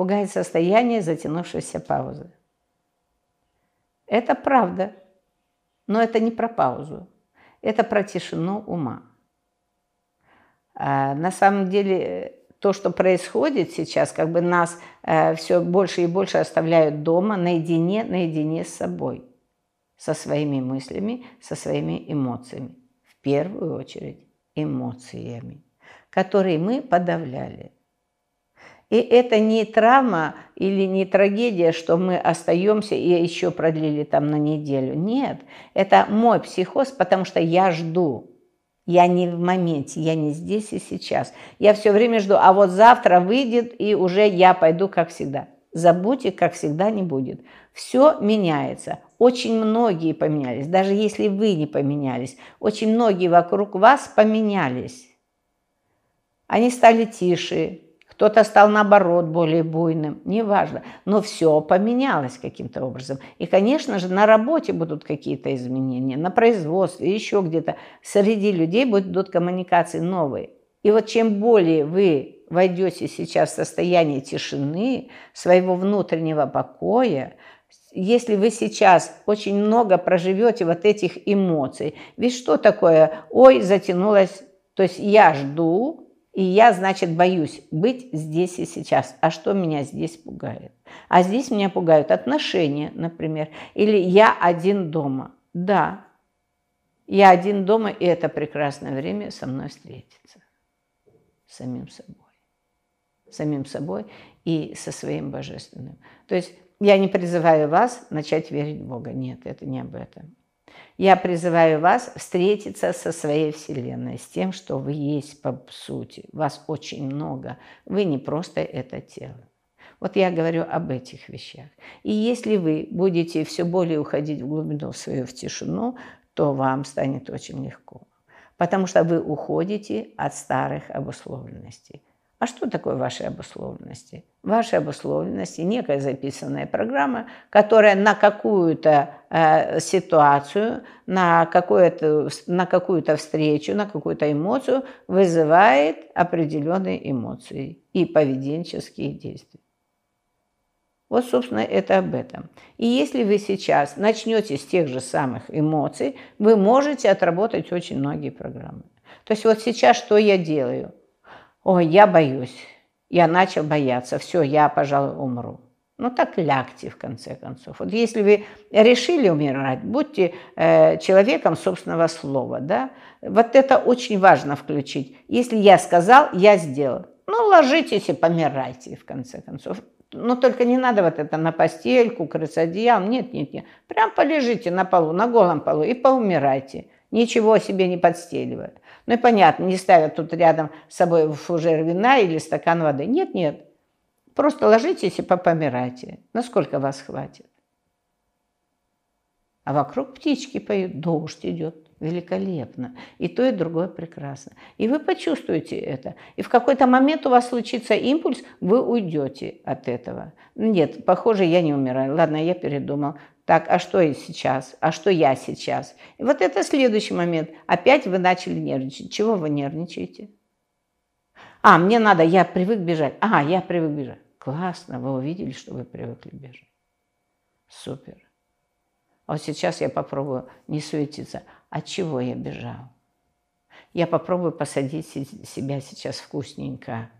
Пугает состояние затянувшейся паузы. Это правда, но это не про паузу, это про тишину ума. А на самом деле то, что происходит сейчас, как бы нас э, все больше и больше оставляют дома, наедине, наедине с собой, со своими мыслями, со своими эмоциями. В первую очередь эмоциями, которые мы подавляли. И это не травма или не трагедия, что мы остаемся и еще продлили там на неделю. Нет, это мой психоз, потому что я жду. Я не в моменте, я не здесь и сейчас. Я все время жду, а вот завтра выйдет, и уже я пойду, как всегда. Забудьте, как всегда, не будет. Все меняется. Очень многие поменялись. Даже если вы не поменялись, очень многие вокруг вас поменялись. Они стали тише, кто-то стал, наоборот, более буйным, неважно. Но все поменялось каким-то образом. И, конечно же, на работе будут какие-то изменения, на производстве, еще где-то. Среди людей будут коммуникации новые. И вот чем более вы войдете сейчас в состояние тишины, своего внутреннего покоя, если вы сейчас очень много проживете вот этих эмоций, ведь что такое, ой, затянулось, то есть я жду, и я, значит, боюсь быть здесь и сейчас. А что меня здесь пугает? А здесь меня пугают отношения, например. Или я один дома. Да, я один дома, и это прекрасное время со мной встретиться. Самим собой. Самим собой и со своим божественным. То есть я не призываю вас начать верить в Бога. Нет, это не об этом. Я призываю вас встретиться со своей Вселенной, с тем, что вы есть по сути. Вас очень много. Вы не просто это тело. Вот я говорю об этих вещах. И если вы будете все более уходить в глубину свою, в тишину, то вам станет очень легко. Потому что вы уходите от старых обусловленностей. А что такое ваши обусловленности? Ваши обусловленности – некая записанная программа, которая на какую-то э, ситуацию, на, какую-то, на какую-то встречу, на какую-то эмоцию вызывает определенные эмоции и поведенческие действия. Вот, собственно, это об этом. И если вы сейчас начнете с тех же самых эмоций, вы можете отработать очень многие программы. То есть вот сейчас что я делаю – Ой, я боюсь. Я начал бояться. Все, я, пожалуй, умру. Ну так лягте, в конце концов. Вот если вы решили умирать, будьте э, человеком собственного слова. Да? Вот это очень важно включить. Если я сказал, я сделал. Ну, ложитесь и помирайте, в конце концов. Но только не надо вот это на постельку, крыться одеялом. Нет, нет, нет. Прям полежите на полу, на голом полу и поумирайте. Ничего себе не подстеливая. Ну и понятно, не ставят тут рядом с собой фужер вина или стакан воды. Нет, нет. Просто ложитесь и попомирайте. Насколько вас хватит? А вокруг птички поют, дождь идет. Великолепно. И то, и другое прекрасно. И вы почувствуете это. И в какой-то момент у вас случится импульс, вы уйдете от этого. Нет, похоже, я не умираю. Ладно, я передумал. Так, а что я сейчас? А что я сейчас? И вот это следующий момент. Опять вы начали нервничать. Чего вы нервничаете? А, мне надо, я привык бежать. А, я привык бежать. Классно, вы увидели, что вы привыкли бежать. Супер. А вот сейчас я попробую не суетиться. От чего я бежал? Я попробую посадить себя сейчас вкусненько.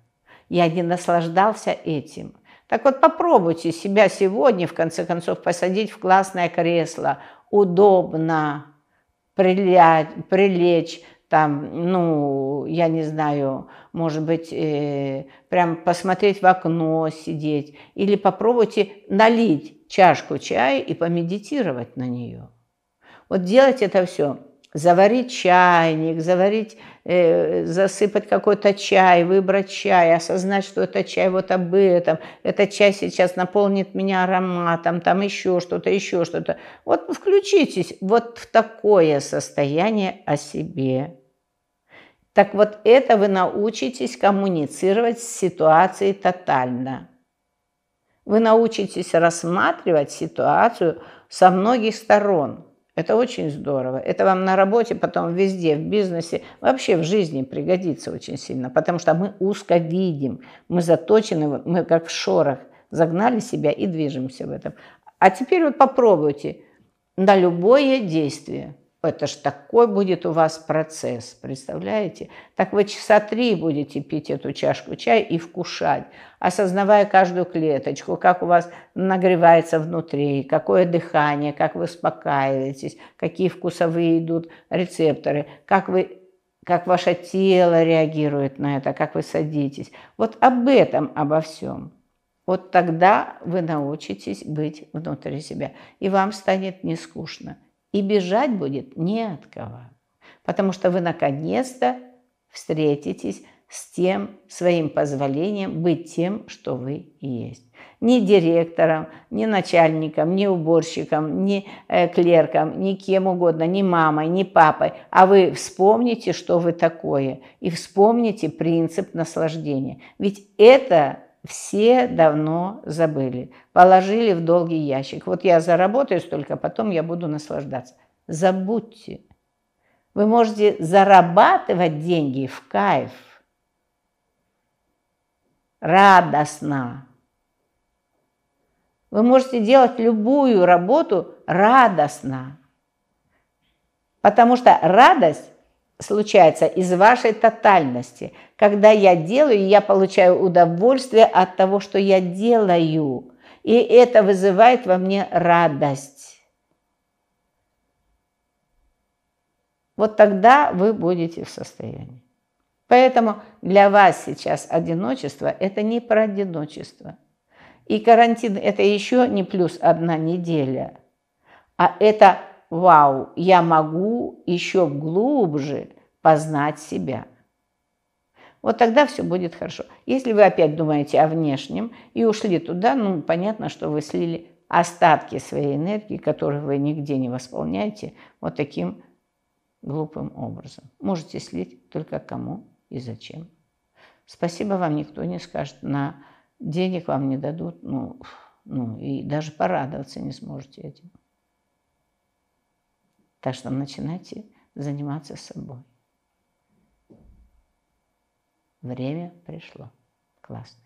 Я не наслаждался этим. Так вот попробуйте себя сегодня, в конце концов, посадить в классное кресло, удобно, прилять, прилечь, там, ну, я не знаю, может быть, э, прям посмотреть в окно, сидеть. Или попробуйте налить чашку чая и помедитировать на нее. Вот делать это все заварить чайник, заварить, э, засыпать какой-то чай, выбрать чай, осознать, что это чай вот об этом, этот чай сейчас наполнит меня ароматом, там еще что-то, еще что-то. Вот включитесь вот в такое состояние о себе. Так вот это вы научитесь коммуницировать с ситуацией тотально. Вы научитесь рассматривать ситуацию со многих сторон – это очень здорово. Это вам на работе, потом везде, в бизнесе, вообще в жизни пригодится очень сильно, потому что мы узко видим, мы заточены, мы как в шорах загнали себя и движемся в этом. А теперь вот попробуйте на любое действие. Это ж такой будет у вас процесс, представляете? Так вы часа три будете пить эту чашку чая и вкушать, осознавая каждую клеточку, как у вас нагревается внутри, какое дыхание, как вы успокаиваетесь, какие вкусовые идут рецепторы, как вы как ваше тело реагирует на это, как вы садитесь. Вот об этом, обо всем. Вот тогда вы научитесь быть внутри себя, и вам станет не скучно. И бежать будет не от кого, потому что вы наконец-то встретитесь с тем своим позволением быть тем, что вы есть. Ни директором, ни начальником, ни уборщиком, ни э, клерком, ни кем угодно, ни мамой, ни папой. А вы вспомните, что вы такое, и вспомните принцип наслаждения. Ведь это все давно забыли, положили в долгий ящик. Вот я заработаю столько, потом я буду наслаждаться. Забудьте. Вы можете зарабатывать деньги в кайф, радостно. Вы можете делать любую работу радостно, потому что радость случается из вашей тотальности. Когда я делаю, я получаю удовольствие от того, что я делаю. И это вызывает во мне радость. Вот тогда вы будете в состоянии. Поэтому для вас сейчас одиночество – это не про одиночество. И карантин – это еще не плюс одна неделя, а это вау, я могу еще глубже познать себя. Вот тогда все будет хорошо. Если вы опять думаете о внешнем и ушли туда, ну, понятно, что вы слили остатки своей энергии, которые вы нигде не восполняете, вот таким глупым образом. Можете слить только кому и зачем. Спасибо вам никто не скажет, на денег вам не дадут, ну, ну и даже порадоваться не сможете этим. Так что начинайте заниматься собой. Время пришло. Классно.